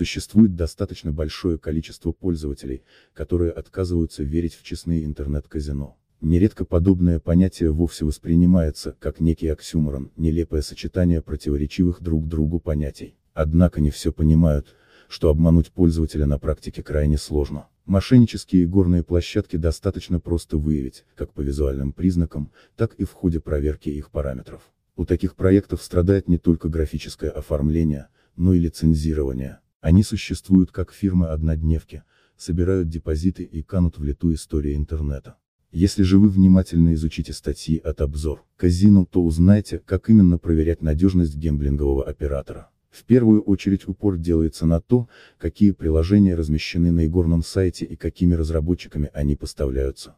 Существует достаточно большое количество пользователей, которые отказываются верить в честные интернет-казино. Нередко подобное понятие вовсе воспринимается, как некий оксюморон, нелепое сочетание противоречивых друг другу понятий. Однако не все понимают, что обмануть пользователя на практике крайне сложно. Мошеннические игорные площадки достаточно просто выявить, как по визуальным признакам, так и в ходе проверки их параметров. У таких проектов страдает не только графическое оформление, но и лицензирование. Они существуют как фирмы-однодневки, собирают депозиты и канут в лету истории интернета. Если же вы внимательно изучите статьи от обзор казино, то узнаете, как именно проверять надежность гемблингового оператора. В первую очередь упор делается на то, какие приложения размещены на игорном сайте и какими разработчиками они поставляются.